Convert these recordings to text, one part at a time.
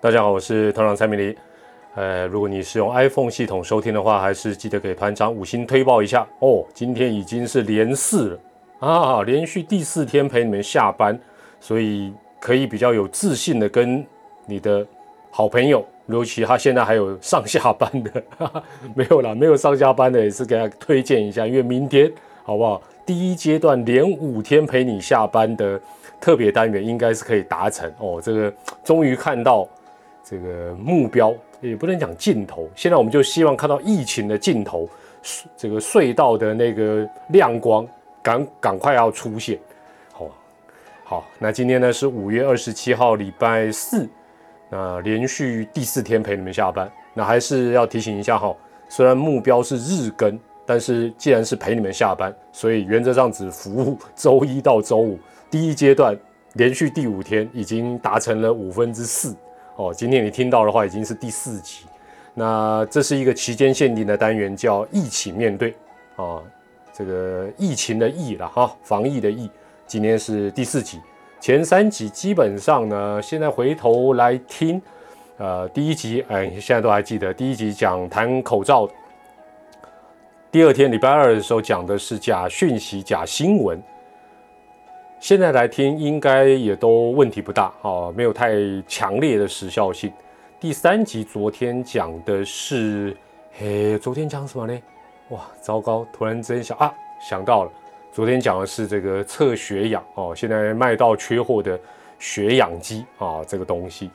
大家好，我是团长蔡明黎。呃，如果你是用 iPhone 系统收听的话，还是记得给团长五星推报一下哦。今天已经是连四了啊，连续第四天陪你们下班，所以可以比较有自信的跟你的好朋友，尤其他现在还有上下班的，哈 哈没有啦，没有上下班的也是给他推荐一下，因为明天好不好？第一阶段连五天陪你下班的特别单元应该是可以达成哦。这个终于看到这个目标。也不能讲尽头，现在我们就希望看到疫情的尽头，这个隧道的那个亮光赶赶快要出现。好，好，那今天呢是五月二十七号，礼拜四，那连续第四天陪你们下班，那还是要提醒一下哈，虽然目标是日更，但是既然是陪你们下班，所以原则上只服务周一到周五。第一阶段连续第五天已经达成了五分之四。哦，今天你听到的话已经是第四集，那这是一个期间限定的单元，叫“一起面对”啊，这个疫情的疫了哈，防疫的疫。今天是第四集，前三集基本上呢，现在回头来听，呃，第一集哎，现在都还记得，第一集讲谈口罩，第二天礼拜二的时候讲的是假讯息、假新闻。现在来听应该也都问题不大啊，没有太强烈的时效性。第三集昨天讲的是，嘿，昨天讲什么呢？哇，糟糕！突然之间想啊，想到了，昨天讲的是这个测血氧哦，现在卖到缺货的血氧机啊，这个东西。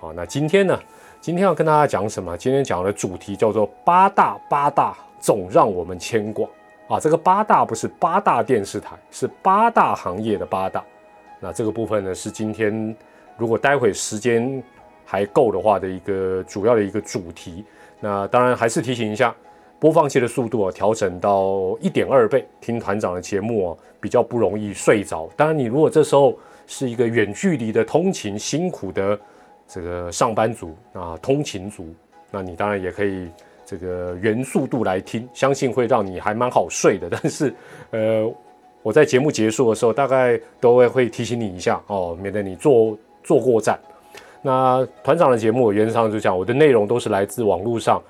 好，那今天呢？今天要跟大家讲什么？今天讲的主题叫做八大八大，总让我们牵挂。啊，这个八大不是八大电视台，是八大行业的八大。那这个部分呢，是今天如果待会时间还够的话的一个主要的一个主题。那当然还是提醒一下，播放器的速度啊，调整到一点二倍，听团长的节目啊，比较不容易睡着。当然，你如果这时候是一个远距离的通勤辛苦的这个上班族啊，通勤族，那你当然也可以。这个原速度来听，相信会让你还蛮好睡的。但是，呃，我在节目结束的时候，大概都会会提醒你一下哦，免得你坐坐过站。那团长的节目原则上就讲，我的内容都是来自网络上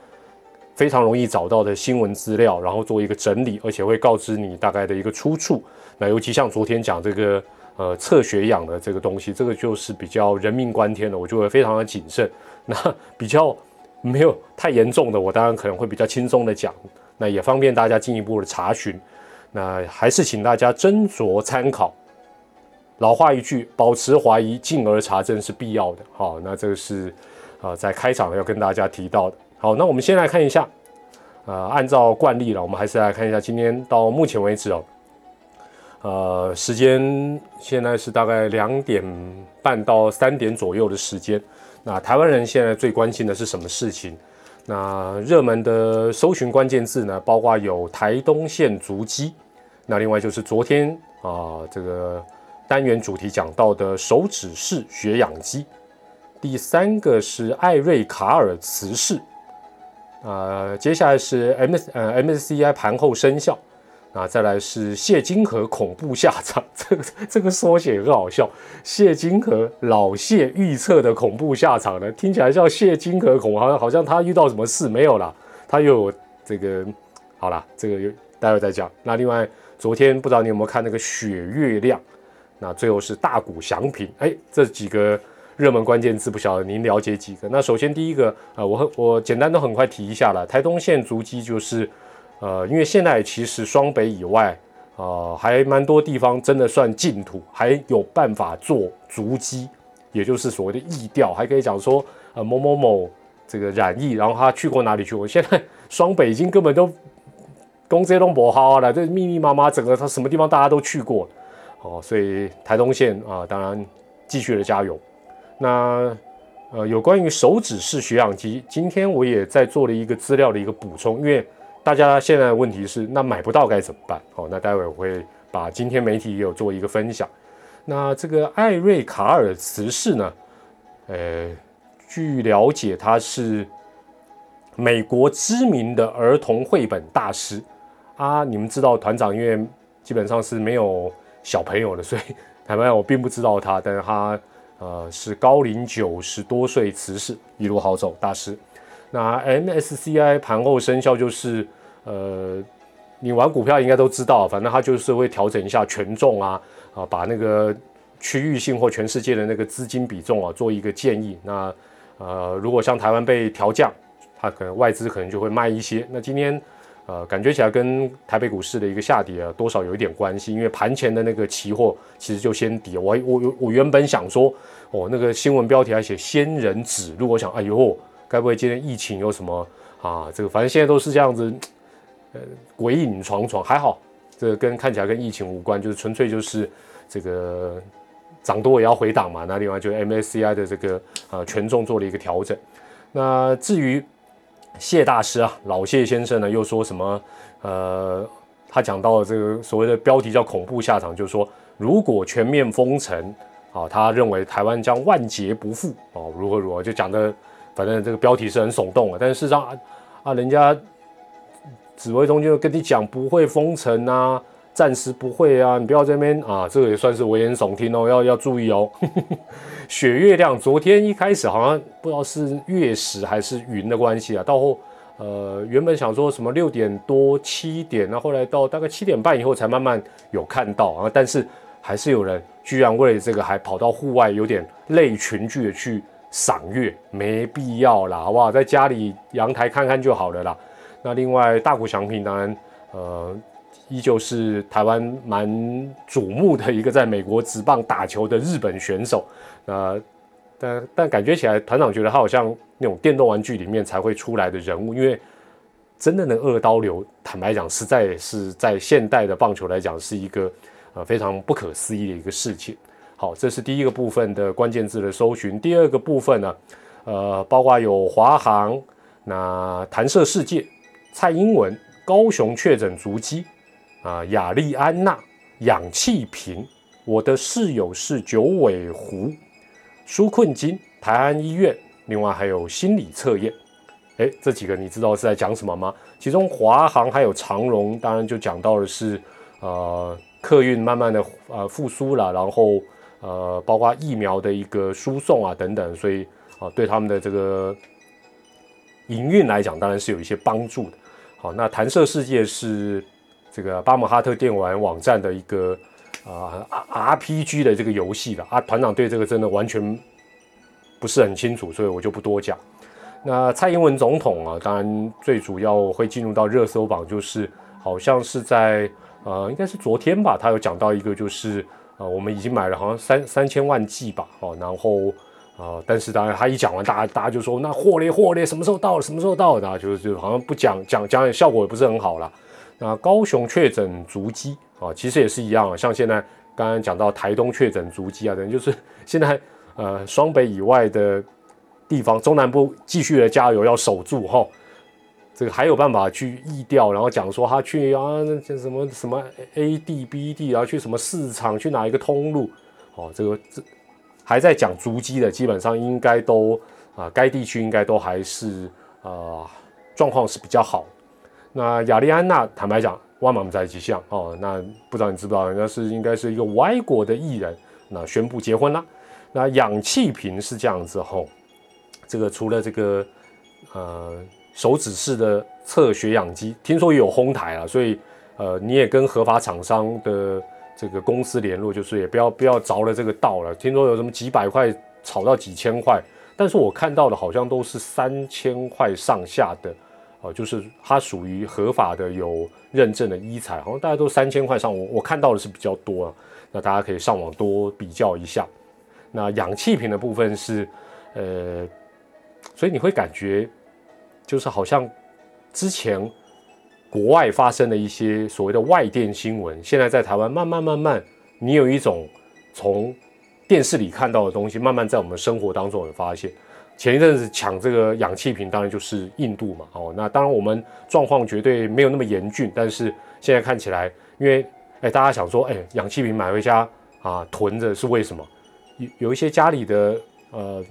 非常容易找到的新闻资料，然后做一个整理，而且会告知你大概的一个出处。那尤其像昨天讲这个呃测血氧的这个东西，这个就是比较人命关天的，我就会非常的谨慎。那比较。没有太严重的，我当然可能会比较轻松的讲，那也方便大家进一步的查询。那还是请大家斟酌参考。老话一句，保持怀疑，进而查证是必要的。好，那这个是啊，在开场要跟大家提到的。好，那我们先来看一下，呃，按照惯例了，我们还是来看一下今天到目前为止哦，呃，时间现在是大概两点半到三点左右的时间。那台湾人现在最关心的是什么事情？那热门的搜寻关键字呢？包括有台东县足迹，那另外就是昨天啊这个单元主题讲到的手指式血氧机，第三个是艾瑞卡尔磁式，啊接下来是 M 呃 MSCI 盘后生效。啊，再来是谢金河恐怖下场，这个这个缩写很好笑。谢金河老谢预测的恐怖下场呢，听起来叫谢金河恐，好像好像他遇到什么事没有啦，他又这个，好啦，这个又待会再讲。那另外，昨天不知道你有没有看那个雪月亮，那最后是大股祥平，哎，这几个热门关键字不晓得您了解几个？那首先第一个啊，我我简单的很快提一下了，台东县足迹就是。呃，因为现在其实双北以外，啊，还蛮多地方真的算净土，还有办法做足迹，也就是所谓的疫调，还可以讲说，呃，某某某这个染疫，然后他去过哪里去？我现在双北已经根本都公这都不好了，这密密麻麻，整个他什么地方大家都去过，哦，所以台东县啊，当然继续的加油。那呃，有关于手指式血氧机，今天我也在做了一个资料的一个补充，因为。大家现在的问题是，那买不到该怎么办？好，那待会我会把今天媒体也有做一个分享。那这个艾瑞卡尔茨氏呢？呃，据了解，他是美国知名的儿童绘本大师啊。你们知道团长，因为基本上是没有小朋友的，所以坦白，我并不知道他。但是他呃，是高龄九十多岁辞世，一路好走大师。那 MSCI 盘后生效就是，呃，你玩股票应该都知道，反正它就是会调整一下权重啊，啊，把那个区域性或全世界的那个资金比重啊做一个建议。那呃，如果像台湾被调降，它可能外资可能就会卖一些。那今天。呃，感觉起来跟台北股市的一个下跌啊，多少有一点关系，因为盘前的那个期货其实就先跌。我我我原本想说，哦，那个新闻标题还写仙人指路，我想，哎呦，该不会今天疫情有什么啊？这个反正现在都是这样子，呃，鬼影幢幢，还好，这跟看起来跟疫情无关，就是纯粹就是这个涨多也要回档嘛。那另外就 MSCI 的这个呃权重做了一个调整。那至于。谢大师啊，老谢先生呢，又说什么？呃，他讲到了这个所谓的标题叫“恐怖下场”，就是说，如果全面封城啊，他认为台湾将万劫不复哦，如何如何，就讲的，反正这个标题是很耸动啊。但是事实上啊，啊，人家指挥中心跟你讲不会封城啊，暂时不会啊，你不要这边啊，这个也算是危言耸听哦，要要注意哦。雪月亮，昨天一开始好像不知道是月食还是云的关系啊，到后呃原本想说什么六点多七点，那后来到大概七点半以后才慢慢有看到啊，但是还是有人居然为了这个还跑到户外，有点累群聚的去赏月，没必要啦，好不好？在家里阳台看看就好了啦。那另外大谷翔平当然呃。依旧是台湾蛮瞩目的一个在美国职棒打球的日本选手，呃，但但感觉起来团长觉得他好像那种电动玩具里面才会出来的人物，因为真的能二刀流，坦白讲，实在是在现代的棒球来讲是一个呃非常不可思议的一个事情。好，这是第一个部分的关键字的搜寻。第二个部分呢，呃，包括有华航、那弹射世界、蔡英文、高雄确诊足迹。啊，雅利安娜氧气瓶，我的室友是九尾狐，纾困金，台安医院，另外还有心理测验，哎，这几个你知道是在讲什么吗？其中华航还有长荣，当然就讲到的是，呃，客运慢慢的呃复苏了，然后呃，包括疫苗的一个输送啊等等，所以啊，对他们的这个营运来讲，当然是有一些帮助的。好，那弹射世界是。这个巴姆哈特电玩网站的一个啊 RPG 的这个游戏的啊，团长对这个真的完全不是很清楚，所以我就不多讲。那蔡英文总统啊，当然最主要会进入到热搜榜，就是好像是在呃，应该是昨天吧，他有讲到一个，就是呃，我们已经买了好像三三千万剂吧，哦，然后啊，但是当然他一讲完，大家大家就说那货嘞货嘞，什么时候到？什么时候到的？就是就好像不讲讲讲，效果也不是很好了。那高雄确诊足迹啊，其实也是一样啊。像现在刚刚讲到台东确诊足迹啊，等于就是 现在呃双北以外的地方，中南部继续的加油要守住哈。这个还有办法去疫调，然后讲说他去啊那什么什么 A 地 B 地，然后去什么市场，去哪一个通路哦。这个这还在讲足迹的，基本上应该都啊该地区应该都还是啊状况是比较好。那亚利安娜，坦白讲，万马在一起像哦。那不知道你知不知道，人家是应该是一个外国的艺人，那宣布结婚了。那氧气瓶是这样子吼，这个除了这个呃手指式的测血氧机，听说也有烘台啊，所以呃你也跟合法厂商的这个公司联络，就是也不要不要着了这个道了。听说有什么几百块炒到几千块，但是我看到的好像都是三千块上下的。哦，就是它属于合法的、有认证的医材，好像大家都三千块上，我我看到的是比较多啊。那大家可以上网多比较一下。那氧气瓶的部分是，呃，所以你会感觉就是好像之前国外发生的一些所谓的外电新闻，现在在台湾慢慢慢慢，你有一种从电视里看到的东西，慢慢在我们生活当中有发现。前一阵子抢这个氧气瓶，当然就是印度嘛。哦，那当然我们状况绝对没有那么严峻，但是现在看起来，因为哎，大家想说，哎，氧气瓶买回家啊囤着是为什么？有有一些家里的呃，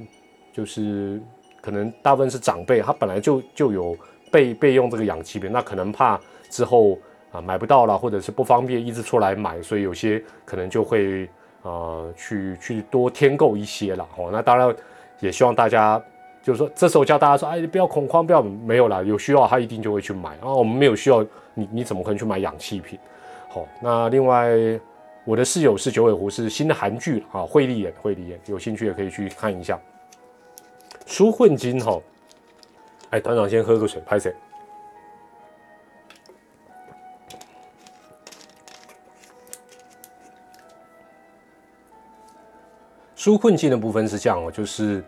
就是可能大部分是长辈，他本来就就有备备用这个氧气瓶，那可能怕之后啊买不到了，或者是不方便一直出来买，所以有些可能就会。呃去去多添购一些了哦。那当然也希望大家就是说，这时候叫大家说，哎，不要恐慌，不要没有啦，有需要他一定就会去买啊。我们没有需要，你你怎么可能去买氧气瓶？好，那另外我的室友是九尾狐，是新的韩剧啊，惠利演，惠利演，有兴趣也可以去看一下。纾困金哈，哎，团长先喝个水，拍谁？纾困金的部分是这样哦，就是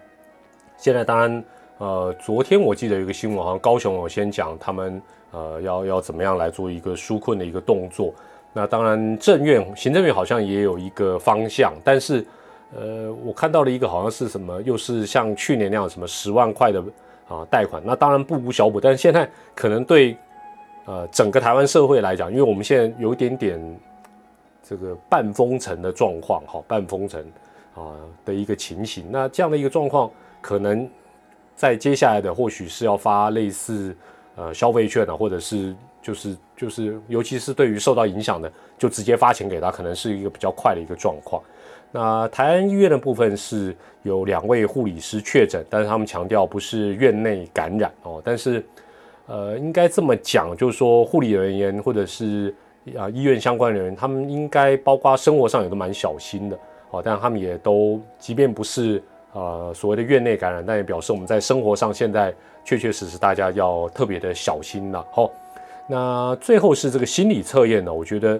现在当然，呃，昨天我记得有一个新闻，好像高雄有先讲他们呃要要怎么样来做一个纾困的一个动作。那当然，政院行政院好像也有一个方向，但是呃，我看到了一个好像是什么，又是像去年那样什么十万块的啊贷款。那当然不无小补，但是现在可能对呃整个台湾社会来讲，因为我们现在有一点点这个半封城的状况，哈，半封城。啊的一个情形，那这样的一个状况，可能在接下来的或许是要发类似呃消费券啊，或者是就是就是，尤其是对于受到影响的，就直接发钱给他，可能是一个比较快的一个状况。那台安医院的部分是有两位护理师确诊，但是他们强调不是院内感染哦，但是呃应该这么讲，就是说护理人员或者是啊医院相关人员，他们应该包括生活上也都蛮小心的。哦，但他们也都，即便不是呃所谓的院内感染，但也表示我们在生活上现在确确实实大家要特别的小心了。好，那最后是这个心理测验呢，我觉得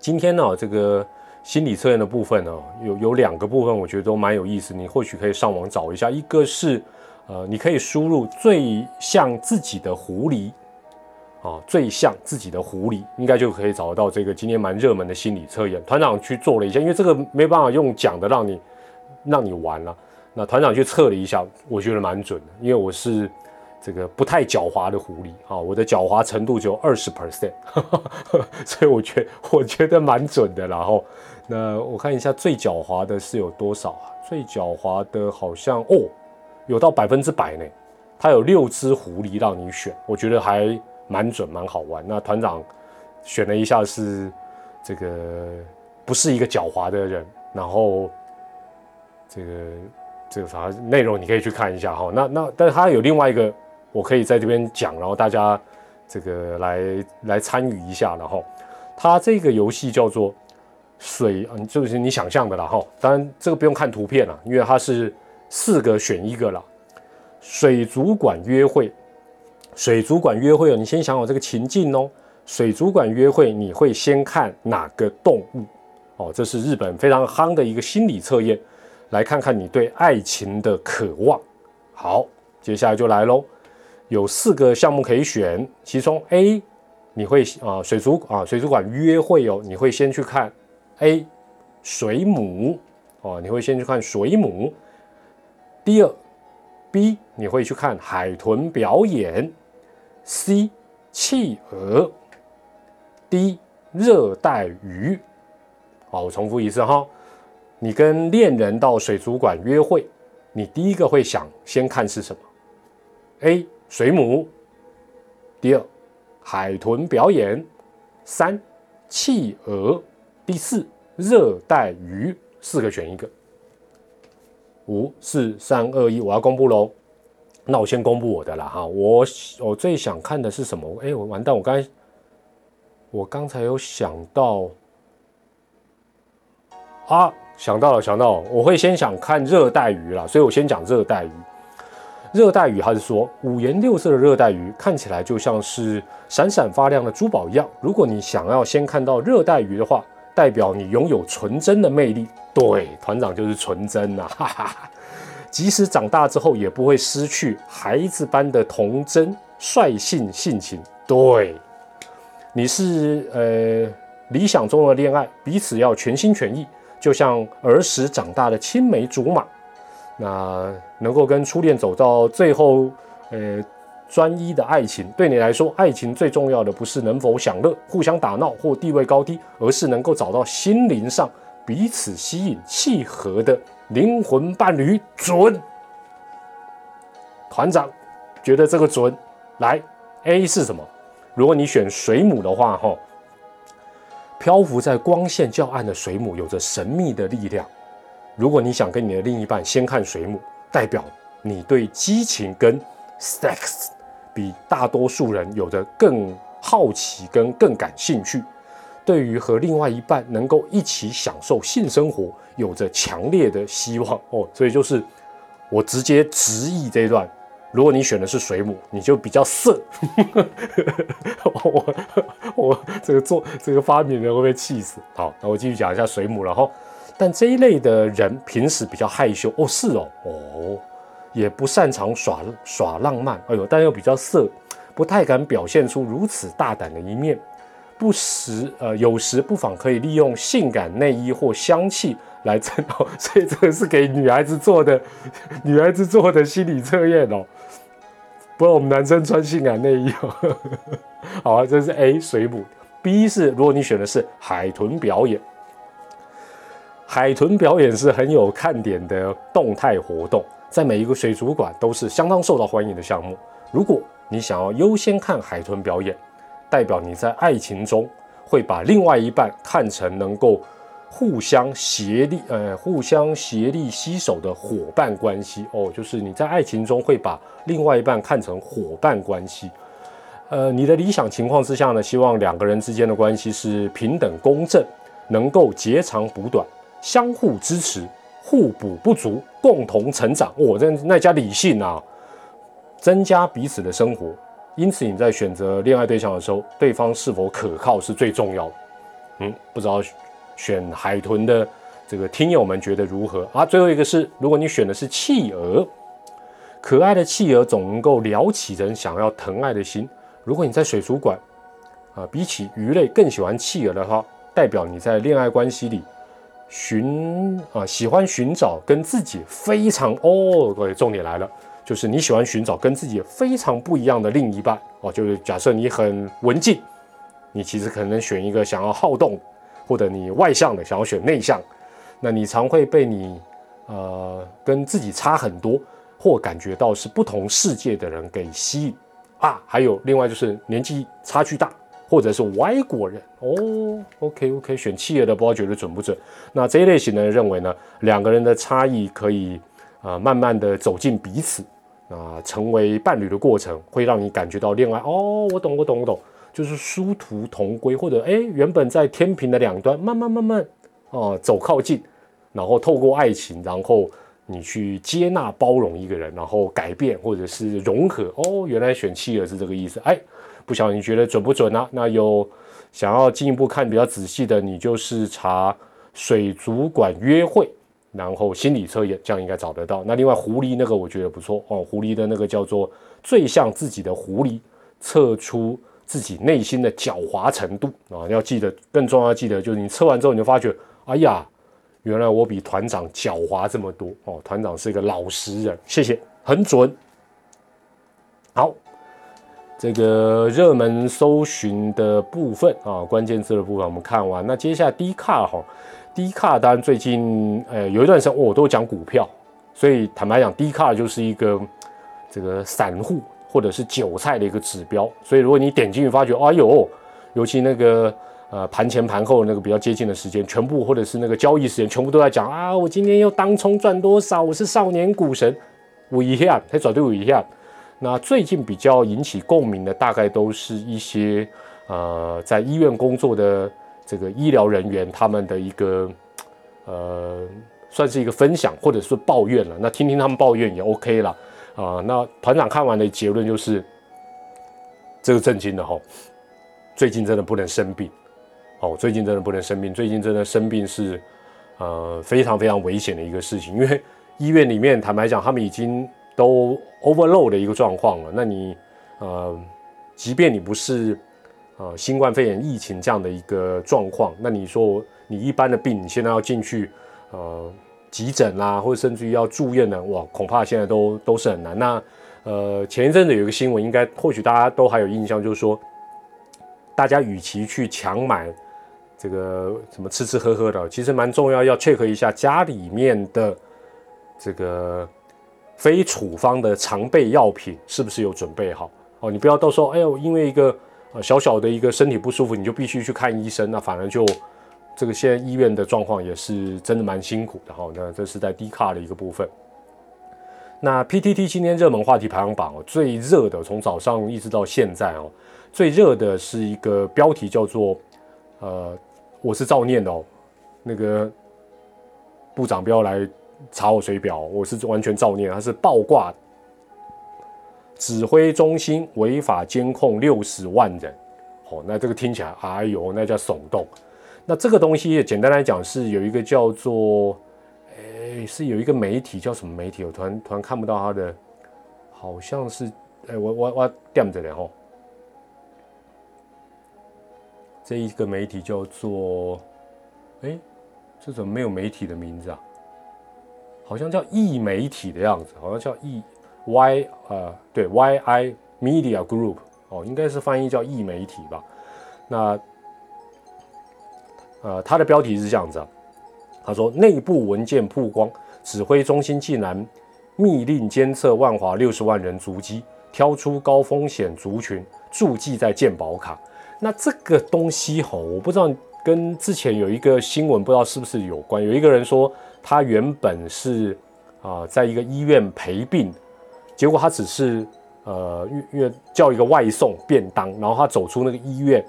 今天呢这个心理测验的部分呢，有有两个部分，我觉得都蛮有意思，你或许可以上网找一下。一个是呃，你可以输入最像自己的狐狸。啊，最像自己的狐狸，应该就可以找到这个今天蛮热门的心理测验。团长去做了一下，因为这个没办法用讲的让你让你玩了。那团长去测了一下，我觉得蛮准的，因为我是这个不太狡猾的狐狸啊，我的狡猾程度只有二十 percent，所以我觉我觉得蛮准的。然后，那我看一下最狡猾的是有多少啊？最狡猾的好像哦，有到百分之百呢。它有六只狐狸让你选，我觉得还。蛮准，蛮好玩。那团长选了一下，是这个不是一个狡猾的人。然后这个这个啥内容，你可以去看一下哈。那那，但是他有另外一个，我可以在这边讲，然后大家这个来来参与一下。然后他这个游戏叫做水，嗯，就是你想象的了哈。当然这个不用看图片了，因为它是四个选一个了。水族馆约会。水族馆约会哦，你先想好这个情境哦。水族馆约会，你会先看哪个动物？哦，这是日本非常夯的一个心理测验，来看看你对爱情的渴望。好，接下来就来喽，有四个项目可以选，其中 A 你会啊水族啊水族馆约会哦，你会先去看 A 水母哦，你会先去看水母。第二 B 你会去看海豚表演。C 企鹅，D 热带鱼。好，我重复一次哈。你跟恋人到水族馆约会，你第一个会想先看是什么？A 水母，第二海豚表演，三企鹅，第四热带鱼。四个选一个。五四三二一，我要公布喽。那我先公布我的了哈，我我最想看的是什么？哎，我完蛋，我刚我刚才有想到啊，想到了，想到了，我会先想看热带鱼啦，所以我先讲热带鱼。热带鱼，它是说五颜六色的热带鱼，看起来就像是闪闪发亮的珠宝一样。如果你想要先看到热带鱼的话，代表你拥有纯真的魅力。对，团长就是纯真呐，哈哈哈。即使长大之后，也不会失去孩子般的童真、率性性情。对，你是呃理想中的恋爱，彼此要全心全意，就像儿时长大的青梅竹马。那能够跟初恋走到最后，呃，专一的爱情，对你来说，爱情最重要的不是能否享乐、互相打闹或地位高低，而是能够找到心灵上彼此吸引、契合的。灵魂伴侣准，团长觉得这个准。来，A 是什么？如果你选水母的话，哈，漂浮在光线较暗的水母有着神秘的力量。如果你想跟你的另一半先看水母，代表你对激情跟 sex 比大多数人有着更好奇跟更感兴趣。对于和另外一半能够一起享受性生活，有着强烈的希望哦。所以就是我直接直译这一段。如果你选的是水母，你就比较色。我我这个做这个发明人会被气死。好，那我继续讲一下水母。然后，但这一类的人平时比较害羞哦，是哦，哦，也不擅长耍耍浪漫。哎呦，但又比较色，不太敢表现出如此大胆的一面。不时呃，有时不妨可以利用性感内衣或香气来征哦。所以这个是给女孩子做的，女孩子做的心理测验哦。不过我们男生穿性感内衣哦。好啊，这是 A 水母。B 是如果你选的是海豚表演，海豚表演是很有看点的动态活动，在每一个水族馆都是相当受到欢迎的项目。如果你想要优先看海豚表演，代表你在爱情中会把另外一半看成能够。互相协力，呃，互相协力携手的伙伴关系哦，就是你在爱情中会把另外一半看成伙伴关系。呃，你的理想情况之下呢，希望两个人之间的关系是平等公正，能够截长补短，相互支持，互补不足，共同成长。哦，这那加理性啊，增加彼此的生活。因此，你在选择恋爱对象的时候，对方是否可靠是最重要的。嗯，不知道。选海豚的这个听友们觉得如何啊？最后一个是，如果你选的是企鹅，可爱的企鹅总能够撩起人想要疼爱的心。如果你在水族馆啊，比起鱼类更喜欢企鹅的话，代表你在恋爱关系里寻啊喜欢寻找跟自己非常哦，各位重点来了，就是你喜欢寻找跟自己非常不一样的另一半哦。就是假设你很文静，你其实可能选一个想要好动。或者你外向的想要选内向，那你常会被你呃跟自己差很多或感觉到是不同世界的人给吸引啊。还有另外就是年纪差距大，或者是外国人哦。OK OK，选企鹅的不知道觉得准不准？那这一类型的人认为呢，两个人的差异可以啊慢慢的走进彼此啊，成为伴侣的过程会让你感觉到恋爱哦。我懂我懂我懂。就是殊途同归，或者哎，原本在天平的两端，慢慢慢慢哦走靠近，然后透过爱情，然后你去接纳包容一个人，然后改变或者是融合哦，原来选妻儿是这个意思，哎，不晓得你觉得准不准呢？那有想要进一步看比较仔细的，你就是查水族馆约会，然后心理测验，这样应该找得到。那另外狐狸那个我觉得不错哦，狐狸的那个叫做最像自己的狐狸，测出。自己内心的狡猾程度啊，要记得，更重要记得就是你测完之后，你就发觉，哎呀，原来我比团长狡猾这么多哦。团长是一个老实人，谢谢，很准。好，这个热门搜寻的部分啊，关键字的部分我们看完，那接下来低卡哈，低卡当然最近呃有一段时间我都讲股票，所以坦白讲，低卡就是一个这个散户。或者是韭菜的一个指标，所以如果你点进去发觉，哎呦，尤其那个呃盘前盘后那个比较接近的时间，全部或者是那个交易时间，全部都在讲啊，我今天又当冲赚多少，我是少年股神，我一下，他转对我一下。那最近比较引起共鸣的，大概都是一些呃在医院工作的这个医疗人员，他们的一个呃算是一个分享，或者是抱怨了。那听听他们抱怨也 OK 了。啊，那团长看完的结论就是，这个震惊的哈，最近真的不能生病，哦，最近真的不能生病，最近真的生病是呃非常非常危险的一个事情，因为医院里面坦白讲，他们已经都 overload 的一个状况了。那你呃，即便你不是呃新冠肺炎疫情这样的一个状况，那你说你一般的病，你现在要进去呃。急诊啦，或者甚至于要住院呢，哇，恐怕现在都都是很难。那呃，前一阵子有一个新闻，应该或许大家都还有印象，就是说，大家与其去强买这个什么吃吃喝喝的，其实蛮重要，要 check 一下家里面的这个非处方的常备药品是不是有准备好哦。你不要到时候，哎呦，因为一个呃小小的一个身体不舒服，你就必须去看医生，那反而就这个现在医院的状况也是真的蛮辛苦的哈。那这是在低卡的一个部分。那 PTT 今天热门话题排行榜哦，最热的从早上一直到现在哦，最热的是一个标题叫做呃，我是造念哦，那个部长不要来查我水表，我是完全照念，他是爆挂指挥中心违法监控六十万人，哦，那这个听起来哎呦，那叫耸动。那这个东西简单来讲是有一个叫做。哎是有一个媒体叫什么媒体？我突然突然看不到他的，好像是哎，我我我掂着了吼。这一个媒体叫做哎，这怎么没有媒体的名字啊？好像叫易媒体的样子，好像叫易 Y 呃，对 YI Media Group 哦，应该是翻译叫易媒体吧？那呃，它的标题是这样子啊。他说：“内部文件曝光，指挥中心竟然密令监测万华六十万人足迹，挑出高风险族群注记在健保卡。那这个东西吼，我不知道跟之前有一个新闻不知道是不是有关。有一个人说，他原本是啊，在一个医院陪病，结果他只是呃，因为叫一个外送便当，然后他走出那个医院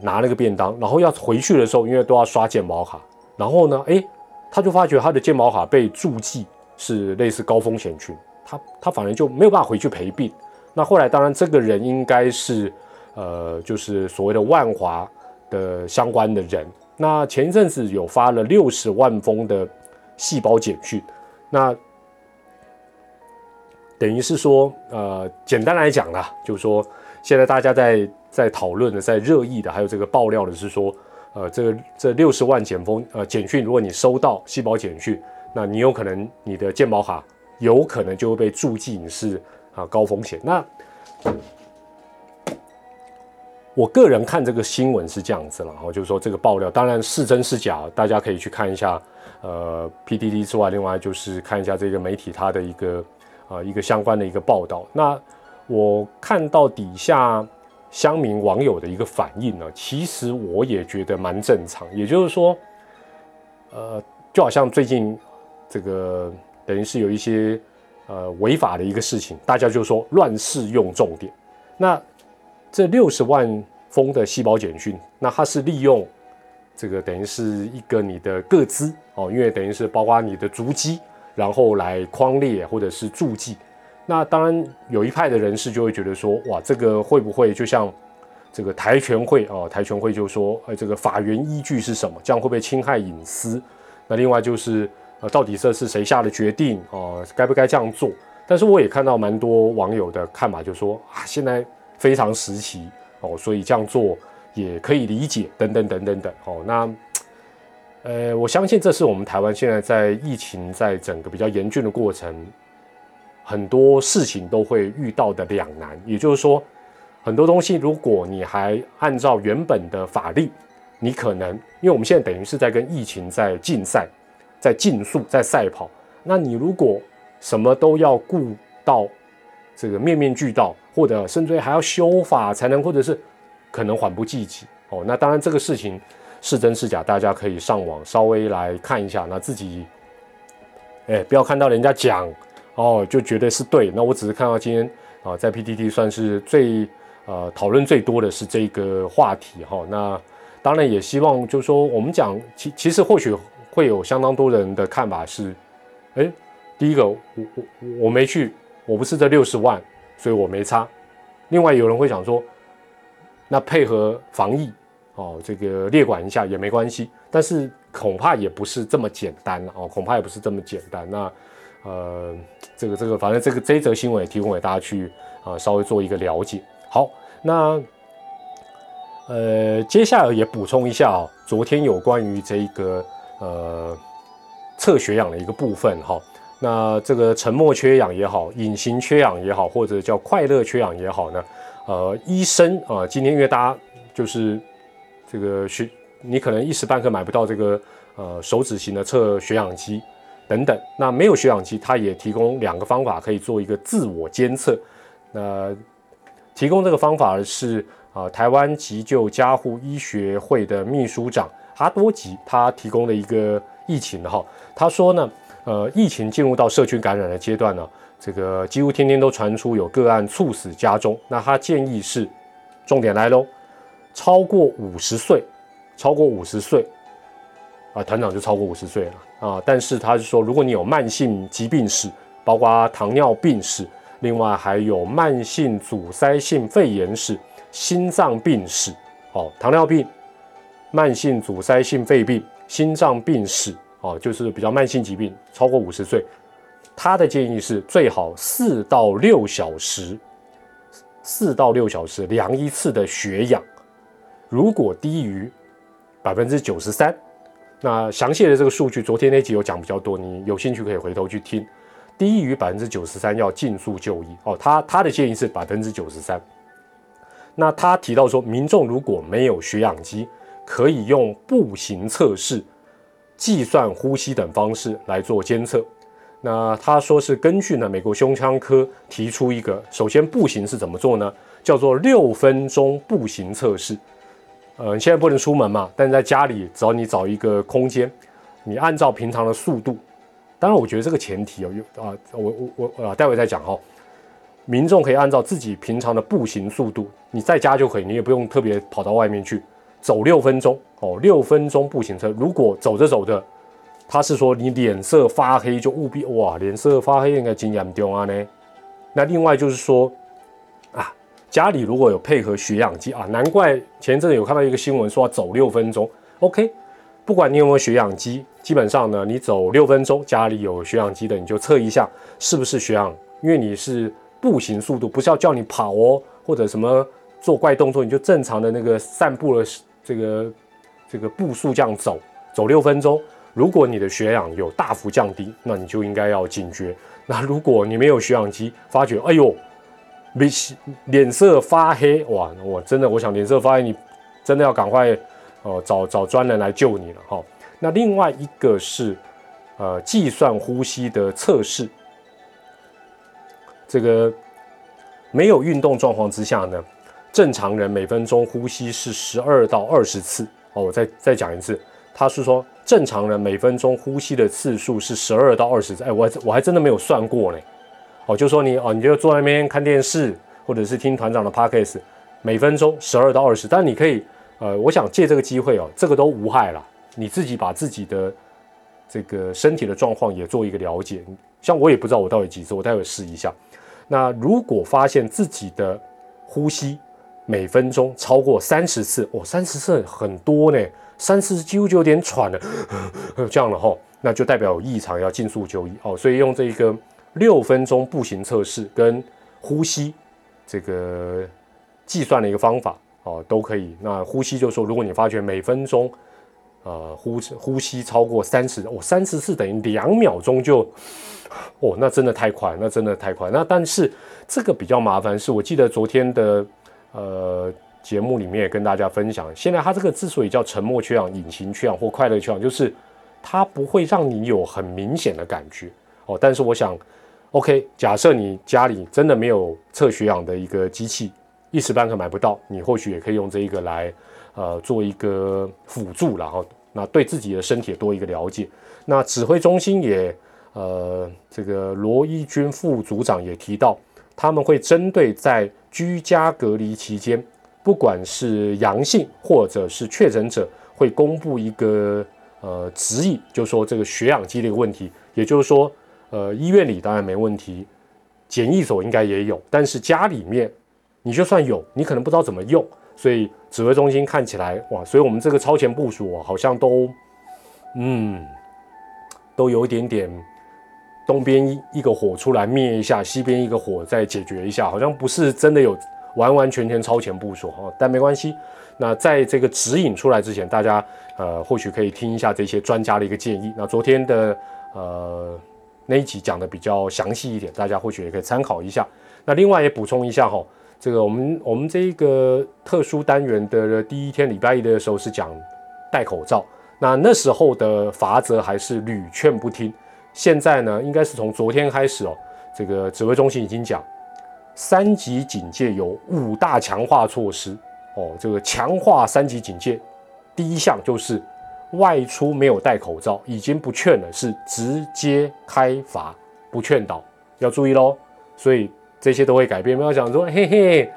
拿那个便当，然后要回去的时候，因为都要刷健保卡。”然后呢？哎，他就发觉他的健保卡被注记是类似高风险群，他他反而就没有办法回去陪病。那后来当然这个人应该是呃，就是所谓的万华的相关的人。那前一阵子有发了六十万封的细胞简讯，那等于是说，呃，简单来讲啦，就是说现在大家在在讨论的、在热议的，还有这个爆料的是说。呃，这个这六十万简封呃简讯，如果你收到细胞简讯，那你有可能你的健保卡有可能就会被注记你是啊高风险。那我个人看这个新闻是这样子了，然后就是说这个爆料，当然是真是假，大家可以去看一下。呃，PDD 之外，另外就是看一下这个媒体它的一个啊一个相关的一个报道。那我看到底下。乡民网友的一个反应呢，其实我也觉得蛮正常。也就是说，呃，就好像最近这个等于是有一些呃违法的一个事情，大家就说乱世用重点。那这六十万封的细胞简讯，那它是利用这个等于是一个你的个资哦，因为等于是包括你的足迹，然后来框列或者是注记。那当然，有一派的人士就会觉得说，哇，这个会不会就像这个台全会啊？台全会就说，呃，这个法源依据是什么？这样会不会侵害隐私？那另外就是，呃，到底这是谁下的决定啊？该不该这样做？但是我也看到蛮多网友的看法，就说啊，现在非常时期哦，所以这样做也可以理解，等等等等等哦。那，呃，我相信这是我们台湾现在在疫情在整个比较严峻的过程。很多事情都会遇到的两难，也就是说，很多东西如果你还按照原本的法律，你可能因为我们现在等于是在跟疫情在竞赛，在竞速，在赛跑。那你如果什么都要顾到这个面面俱到，或者甚至还要修法才能，或者是可能缓不济急哦。那当然这个事情是真是假，大家可以上网稍微来看一下，那自己哎不要看到人家讲。哦，就绝对是对。那我只是看到今天啊，在 PTT 算是最呃讨论最多的是这个话题哈。那当然也希望就是说，我们讲其其实或许会有相当多人的看法是，哎，第一个我我我没去，我不是这六十万，所以我没差。另外有人会想说，那配合防疫哦，这个列管一下也没关系。但是恐怕也不是这么简单了哦，恐怕也不是这么简单。那呃，这个这个，反正这个这一则新闻也提供给大家去啊，稍微做一个了解。好，那呃，接下来也补充一下哦，昨天有关于这个呃测血氧的一个部分哈。那这个沉默缺氧也好，隐形缺氧也好，或者叫快乐缺氧也好呢，呃，医生啊，今天因为大家就是这个血，你可能一时半刻买不到这个呃手指型的测血氧机。等等，那没有血氧机，它也提供两个方法可以做一个自我监测。那提供这个方法的是啊，台湾急救加护医学会的秘书长阿多吉，他提供了一个疫情哈，他说呢，呃，疫情进入到社区感染的阶段呢，这个几乎天天都传出有个案猝死家中，那他建议是，重点来喽，超过五十岁，超过五十岁。啊，团长就超过五十岁了啊，但是他是说，如果你有慢性疾病史，包括糖尿病史，另外还有慢性阻塞性肺炎史、心脏病史，哦，糖尿病、慢性阻塞性肺病、心脏病史，哦，就是比较慢性疾病，超过五十岁，他的建议是最好四到六小时，四到六小时量一次的血氧，如果低于百分之九十三。那详细的这个数据，昨天那集有讲比较多，你有兴趣可以回头去听。低于百分之九十三要尽速就医哦。他他的建议是百分之九十三。那他提到说，民众如果没有血氧机，可以用步行测试、计算呼吸等方式来做监测。那他说是根据呢美国胸腔科提出一个，首先步行是怎么做呢？叫做六分钟步行测试。呃，你现在不能出门嘛？但是在家里，只要你找一个空间，你按照平常的速度，当然，我觉得这个前提哦，有啊，我我我啊，待会再讲哈。民众可以按照自己平常的步行速度，你在家就可以，你也不用特别跑到外面去走六分钟哦，六分钟步行车。如果走着走着，他是说你脸色发黑，就务必哇，脸色发黑应该经验重啊呢。那另外就是说啊。家里如果有配合血氧机啊，难怪前阵子有看到一个新闻说要走六分钟，OK，不管你有没有血氧机，基本上呢，你走六分钟，家里有血氧机的你就测一下是不是血氧，因为你是步行速度，不是要叫你跑哦，或者什么做怪动作，你就正常的那个散步的这个这个步数这样走，走六分钟，如果你的血氧有大幅降低，那你就应该要警觉。那如果你没有血氧机，发觉哎呦。脸脸色发黑哇！我真的，我想脸色发黑，你真的要赶快呃找找专人来救你了哈。那另外一个是呃计算呼吸的测试，这个没有运动状况之下呢，正常人每分钟呼吸是十二到二十次哦。我再再讲一次，他是说正常人每分钟呼吸的次数是十二到二十次。哎，我我还真的没有算过呢。哦，就说你哦，你就坐那边看电视，或者是听团长的 podcast，每分钟十二到二十。但你可以，呃，我想借这个机会哦，这个都无害啦。你自己把自己的这个身体的状况也做一个了解。像我也不知道我到底几次，我待会试一下。那如果发现自己的呼吸每分钟超过三十次，哦，三十次很多呢，三十几乎就有点喘了，这样了哈，那就代表有异常，要尽速就医哦。所以用这个。六分钟步行测试跟呼吸这个计算的一个方法哦，都可以。那呼吸就是说，如果你发觉每分钟呃呼呼吸超过三十，哦，三十次等于两秒钟就哦，那真的太快，那真的太快。那但是这个比较麻烦，是我记得昨天的呃节目里面也跟大家分享，现在它这个之所以叫沉默缺氧、隐形缺氧或快乐缺氧，就是它不会让你有很明显的感觉哦。但是我想。OK，假设你家里真的没有测血氧的一个机器，一时半刻买不到，你或许也可以用这一个来，呃，做一个辅助，然后那对自己的身体多一个了解。那指挥中心也，呃，这个罗一军副组长也提到，他们会针对在居家隔离期间，不管是阳性或者是确诊者，会公布一个呃指引，就说这个血氧机的一个问题，也就是说。呃，医院里当然没问题，检疫所应该也有，但是家里面，你就算有，你可能不知道怎么用，所以指挥中心看起来哇，所以我们这个超前部署好像都，嗯，都有一点点，东边一一个火出来灭一下，西边一个火再解决一下，好像不是真的有完完全全超前部署哈，但没关系。那在这个指引出来之前，大家呃或许可以听一下这些专家的一个建议。那昨天的呃。那一集讲的比较详细一点，大家或许也可以参考一下。那另外也补充一下哈，这个我们我们这一个特殊单元的第一天礼拜一的时候是讲戴口罩，那那时候的法则还是屡劝不听。现在呢，应该是从昨天开始哦，这个指挥中心已经讲三级警戒有五大强化措施哦，这个强化三级警戒，第一项就是外出没有戴口罩，已经不劝了，是直接开罚，不劝导，要注意喽。所以这些都会改变。不要想说，嘿嘿，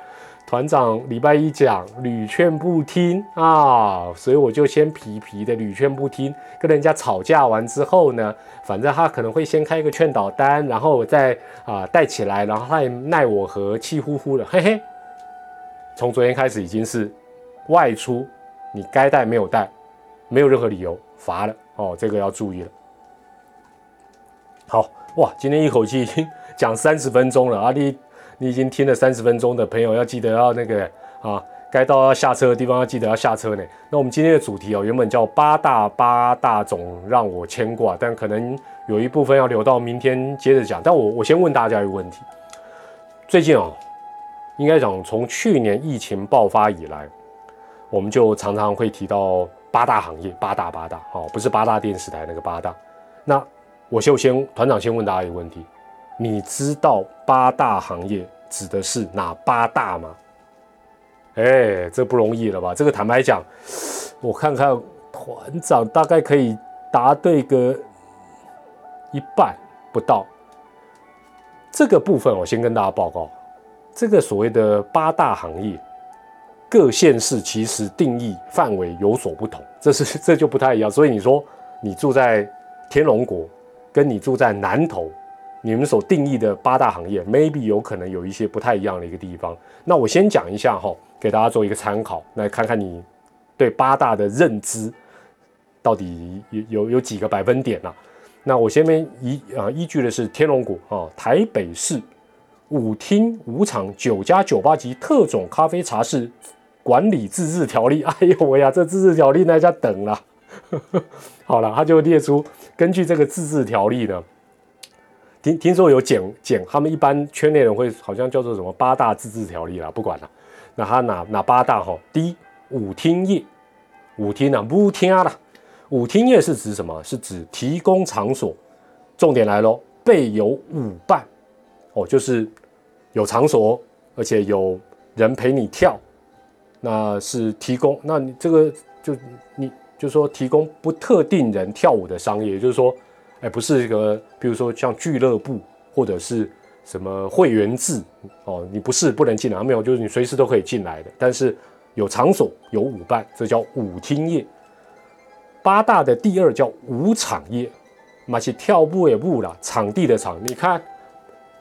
团长礼拜一讲屡劝不听啊，所以我就先皮皮的屡劝不听，跟人家吵架完之后呢，反正他可能会先开一个劝导单，然后我再啊带起来，然后他也奈我何，气呼呼的，嘿嘿。从昨天开始已经是外出，你该带没有带，没有任何理由罚了哦，这个要注意了。好哇，今天一口气已经讲三十分钟了啊！你你已经听了三十分钟的朋友要记得要那个啊，该到要下车的地方要记得要下车呢。那我们今天的主题哦，原本叫八大八大总让我牵挂，但可能有一部分要留到明天接着讲。但我我先问大家一个问题，最近哦。应该讲，从去年疫情爆发以来，我们就常常会提到八大行业，八大八大，哦，不是八大电视台那个八大。那我就先团长先问大家一个问题：你知道八大行业指的是哪八大吗？哎，这不容易了吧？这个坦白讲，我看看团长大概可以答对个一半不到。这个部分我先跟大家报告。这个所谓的八大行业，各县市其实定义范围有所不同，这是这就不太一样。所以你说你住在天龙国，跟你住在南投，你们所定义的八大行业，maybe 有可能有一些不太一样的一个地方。那我先讲一下哈，给大家做一个参考，来看看你对八大的认知到底有有有几个百分点呢？那我先面依啊依据的是天龙国啊，台北市。舞厅、舞场、酒家、酒吧及特种咖啡茶室管理自治条例。哎呦喂呀，这自治条例那家等了。好了，他就列出根据这个自治条例呢，听听说有简简，他们一般圈内人会好像叫做什么八大自治条例啦，不管了。那他哪哪八大哈？第一，舞厅业，舞厅啊，舞厅啦。舞厅业是指什么？是指提供场所。重点来喽，备有舞伴。哦，就是有场所，而且有人陪你跳，那是提供。那你这个就你就说提供不特定人跳舞的商业，也就是说，哎，不是一个，比如说像俱乐部或者是什么会员制哦，你不是不能进来，没有，就是你随时都可以进来的。但是有场所有舞伴，这叫舞厅业。八大的第二叫舞场业，那是跳舞也不啦，场地的场，你看。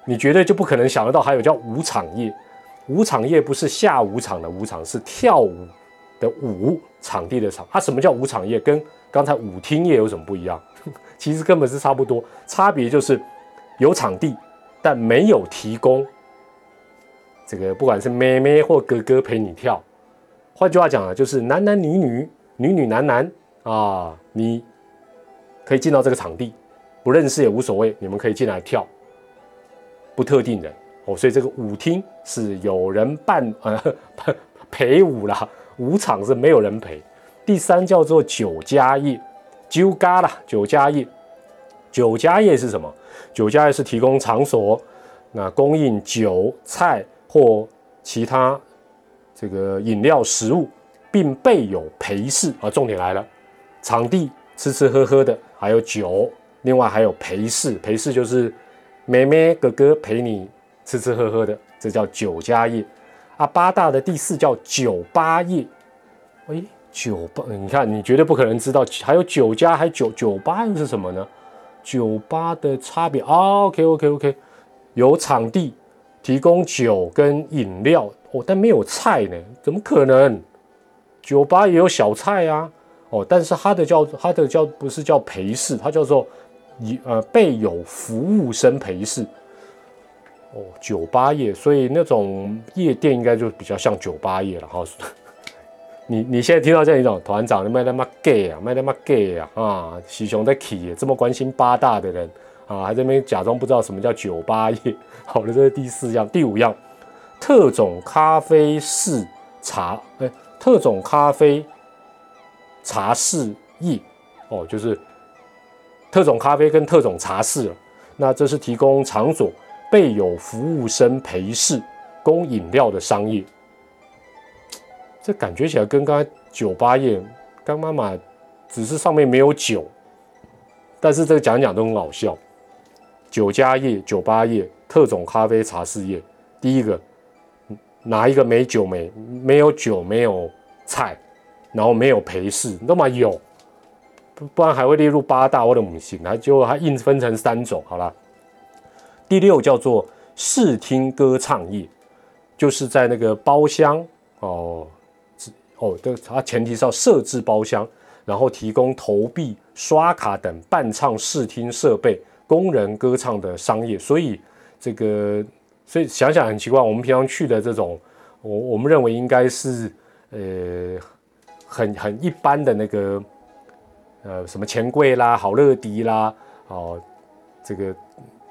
你绝对就不可能想得到，还有叫舞场业。舞场业不是下舞场的舞场，是跳舞的舞场地的场。它什么叫舞场业？跟刚才舞厅业有什么不一样？其实根本是差不多，差别就是有场地，但没有提供这个，不管是妹妹或哥哥陪你跳。换句话讲啊，就是男男女女、女女男男啊，你可以进到这个场地，不认识也无所谓，你们可以进来跳。不特定人哦，所以这个舞厅是有人伴呃 陪舞啦，舞场是没有人陪。第三叫做酒家业，酒家啦，酒家业，酒家业是什么？酒家业是提供场所，那供应酒菜或其他这个饮料食物，并备有陪侍啊。重点来了，场地吃吃喝喝的，还有酒，另外还有陪侍，陪侍就是。妹妹哥哥陪你吃吃喝喝的，这叫酒家业啊。八大的第四叫酒吧业。哎，酒吧，你看你绝对不可能知道，还有酒家，还酒酒吧又是什么呢？酒吧的差别啊？OK OK OK，有场地提供酒跟饮料哦，但没有菜呢？怎么可能？酒吧也有小菜啊。哦，但是它的叫它的叫不是叫陪侍，它叫做。以呃备有服务生陪侍哦，酒吧业，所以那种夜店应该就比较像酒吧业了哈。你你现在听到这样一种团长，你卖他妈 gay 啊，卖他妈 gay 啊啊！喜熊在起，这么关心八大的人啊，还在那边假装不知道什么叫酒吧业。好了，这是第四样，第五样，特种咖啡室茶，哎，特种咖啡茶室业哦，就是。特种咖啡跟特种茶室，那这是提供场所、备有服务生陪侍、供饮料的商业。这感觉起来跟刚才酒吧业干妈妈只是上面没有酒，但是这个讲讲都很好笑。酒家业、酒吧业、特种咖啡茶事业，第一个哪一个没酒没没有酒没有菜，然后没有陪侍，那么有，不然还会列入八大或者五行，它就它硬分成三种，好了。第六叫做视听歌唱业，就是在那个包厢哦，哦，这它前提是要设置包厢，然后提供投币、刷卡等伴唱视听设备。工人歌唱的商业，所以这个，所以想想很奇怪，我们平常去的这种，我我们认为应该是呃很很一般的那个呃什么钱柜啦、好乐迪啦，哦，这个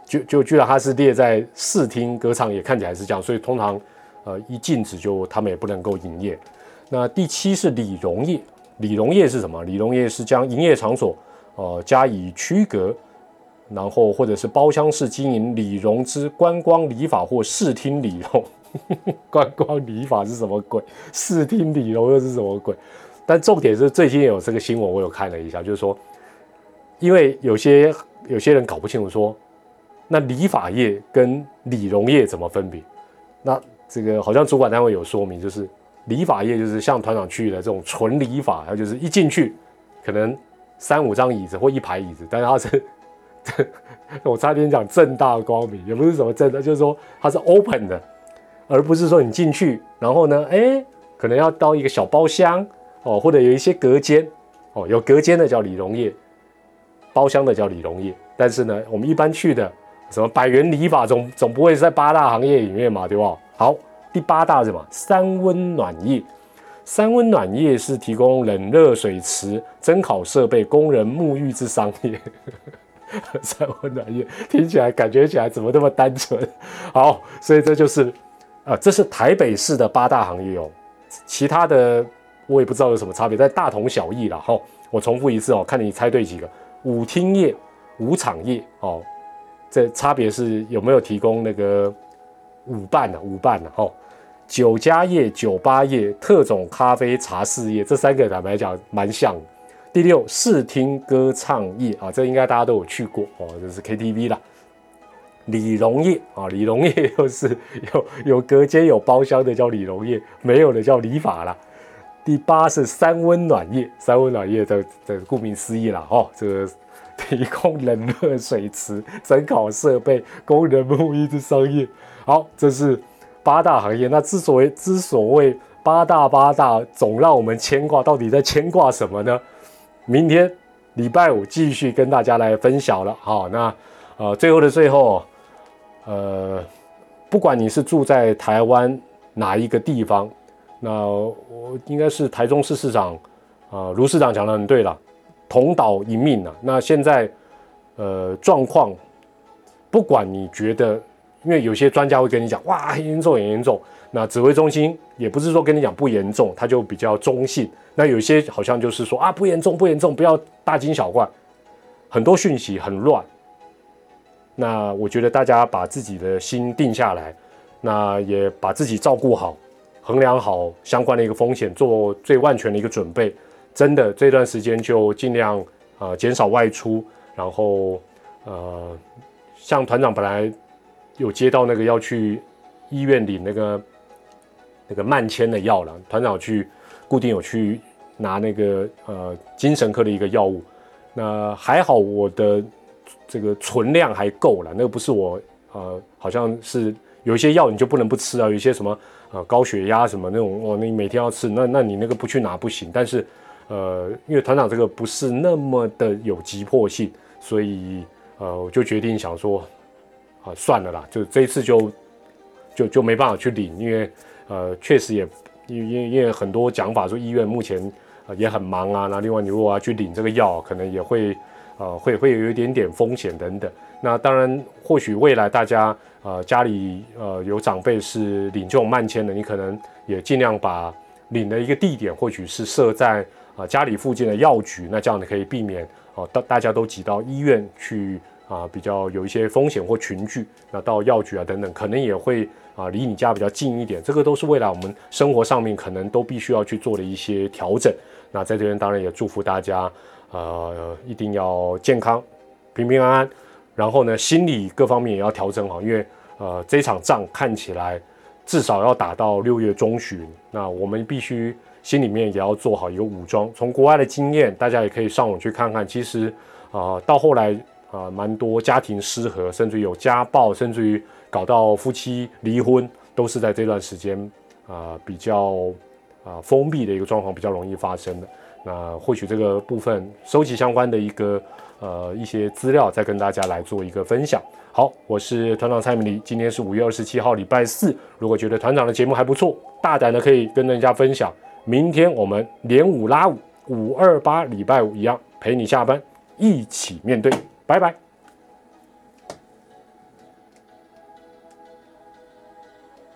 就就居然它是列在视听歌唱也，看起来是这样，所以通常呃一禁止就他们也不能够营业。那第七是理容业，理容业是什么？理容业是将营业场所呃加以区隔。然后或者是包厢式经营理容之观光理法或视听理容，观光理法是什么鬼？视听理容又是什么鬼？但重点是最近有这个新闻，我有看了一下，就是说，因为有些有些人搞不清楚，说那理法业跟理容业怎么分别？那这个好像主管单位有说明，就是理发业就是像团长去的这种纯理发，它就是一进去可能三五张椅子或一排椅子，但是他是。我差点讲正大光明，也不是什么正的，就是说它是 open 的，而不是说你进去，然后呢，哎，可能要到一个小包厢哦，或者有一些隔间哦，有隔间的叫理容业，包厢的叫理容业。但是呢，我们一般去的什么百元理发，总总不会是在八大行业里面嘛，对吧？好，第八大什么？三温暖业，三温暖业是提供冷热水池、蒸烤设备、工人沐浴之商业。三温暖业听起来感觉起来怎么那么单纯？好，所以这就是啊，这是台北市的八大行业哦。其他的我也不知道有什么差别，但大同小异了。哈，我重复一次哦，看你猜对几个。舞厅业、舞场业哦，这差别是有没有提供那个舞伴呢？舞伴呢？哈，酒家业、酒吧业、特种咖啡茶事业，这三个坦白讲蛮像。第六，视听歌唱业啊，这应该大家都有去过哦，这是 KTV 啦。理容业啊，理容业 又是有有隔间有包厢的叫理容业，没有的叫理发啦。第八是三温暖业，三温暖业的的顾名思义啦，哦，这个提供冷热水池、蒸烤设备、工人沐浴之商业。好，这是八大行业。那之所以之所谓八大八大，总让我们牵挂，到底在牵挂什么呢？明天礼拜五继续跟大家来分享了。好，那呃，最后的最后，呃，不管你是住在台湾哪一个地方，那我应该是台中市市长啊，卢市长讲的很对了，同岛一命啊。那现在呃状况，不管你觉得，因为有些专家会跟你讲，哇，很严重，很严重。那指挥中心也不是说跟你讲不严重，他就比较中性。那有些好像就是说啊，不严重，不严重，不要大惊小怪。很多讯息很乱。那我觉得大家把自己的心定下来，那也把自己照顾好，衡量好相关的一个风险，做最万全的一个准备。真的这段时间就尽量啊减少外出，然后呃，像团长本来有接到那个要去医院领那个。那个慢签的药了，团长去固定有去拿那个呃精神科的一个药物，那还好我的这个存量还够了，那个不是我呃好像是有一些药你就不能不吃啊，有一些什么呃高血压什么那种哦，你每天要吃，那那你那个不去拿不行，但是呃因为团长这个不是那么的有急迫性，所以呃我就决定想说啊算了啦，就这一次就就就没办法去领，因为。呃，确实也，因因因为很多讲法说医院目前呃也很忙啊，那另外你如果要去领这个药，可能也会呃会会有一点点风险等等。那当然，或许未来大家呃家里呃有长辈是领这种慢签的，你可能也尽量把领的一个地点或许是设在啊家里附近的药局，那这样你可以避免哦大大家都挤到医院去啊比较有一些风险或群聚，那到药局啊等等，可能也会啊离你家比较近一点。这个都是未来我们生活上面可能都必须要去做的一些调整。那在这边当然也祝福大家，呃，一定要健康、平平安安。然后呢，心理各方面也要调整好，因为呃这场仗看起来至少要打到六月中旬。那我们必须心里面也要做好一个武装。从国外的经验，大家也可以上网去看看。其实啊，到后来啊，蛮多家庭失和，甚至有家暴，甚至于搞到夫妻离婚，都是在这段时间啊比较。啊，封闭的一个状况比较容易发生的。那或许这个部分收集相关的一个呃一些资料，再跟大家来做一个分享。好，我是团长蔡明黎，今天是五月二十七号，礼拜四。如果觉得团长的节目还不错，大胆的可以跟人家分享。明天我们连五拉五，五二八礼拜五一样陪你下班，一起面对。拜拜。